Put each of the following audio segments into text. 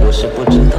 我是不知道，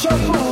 Shuffle.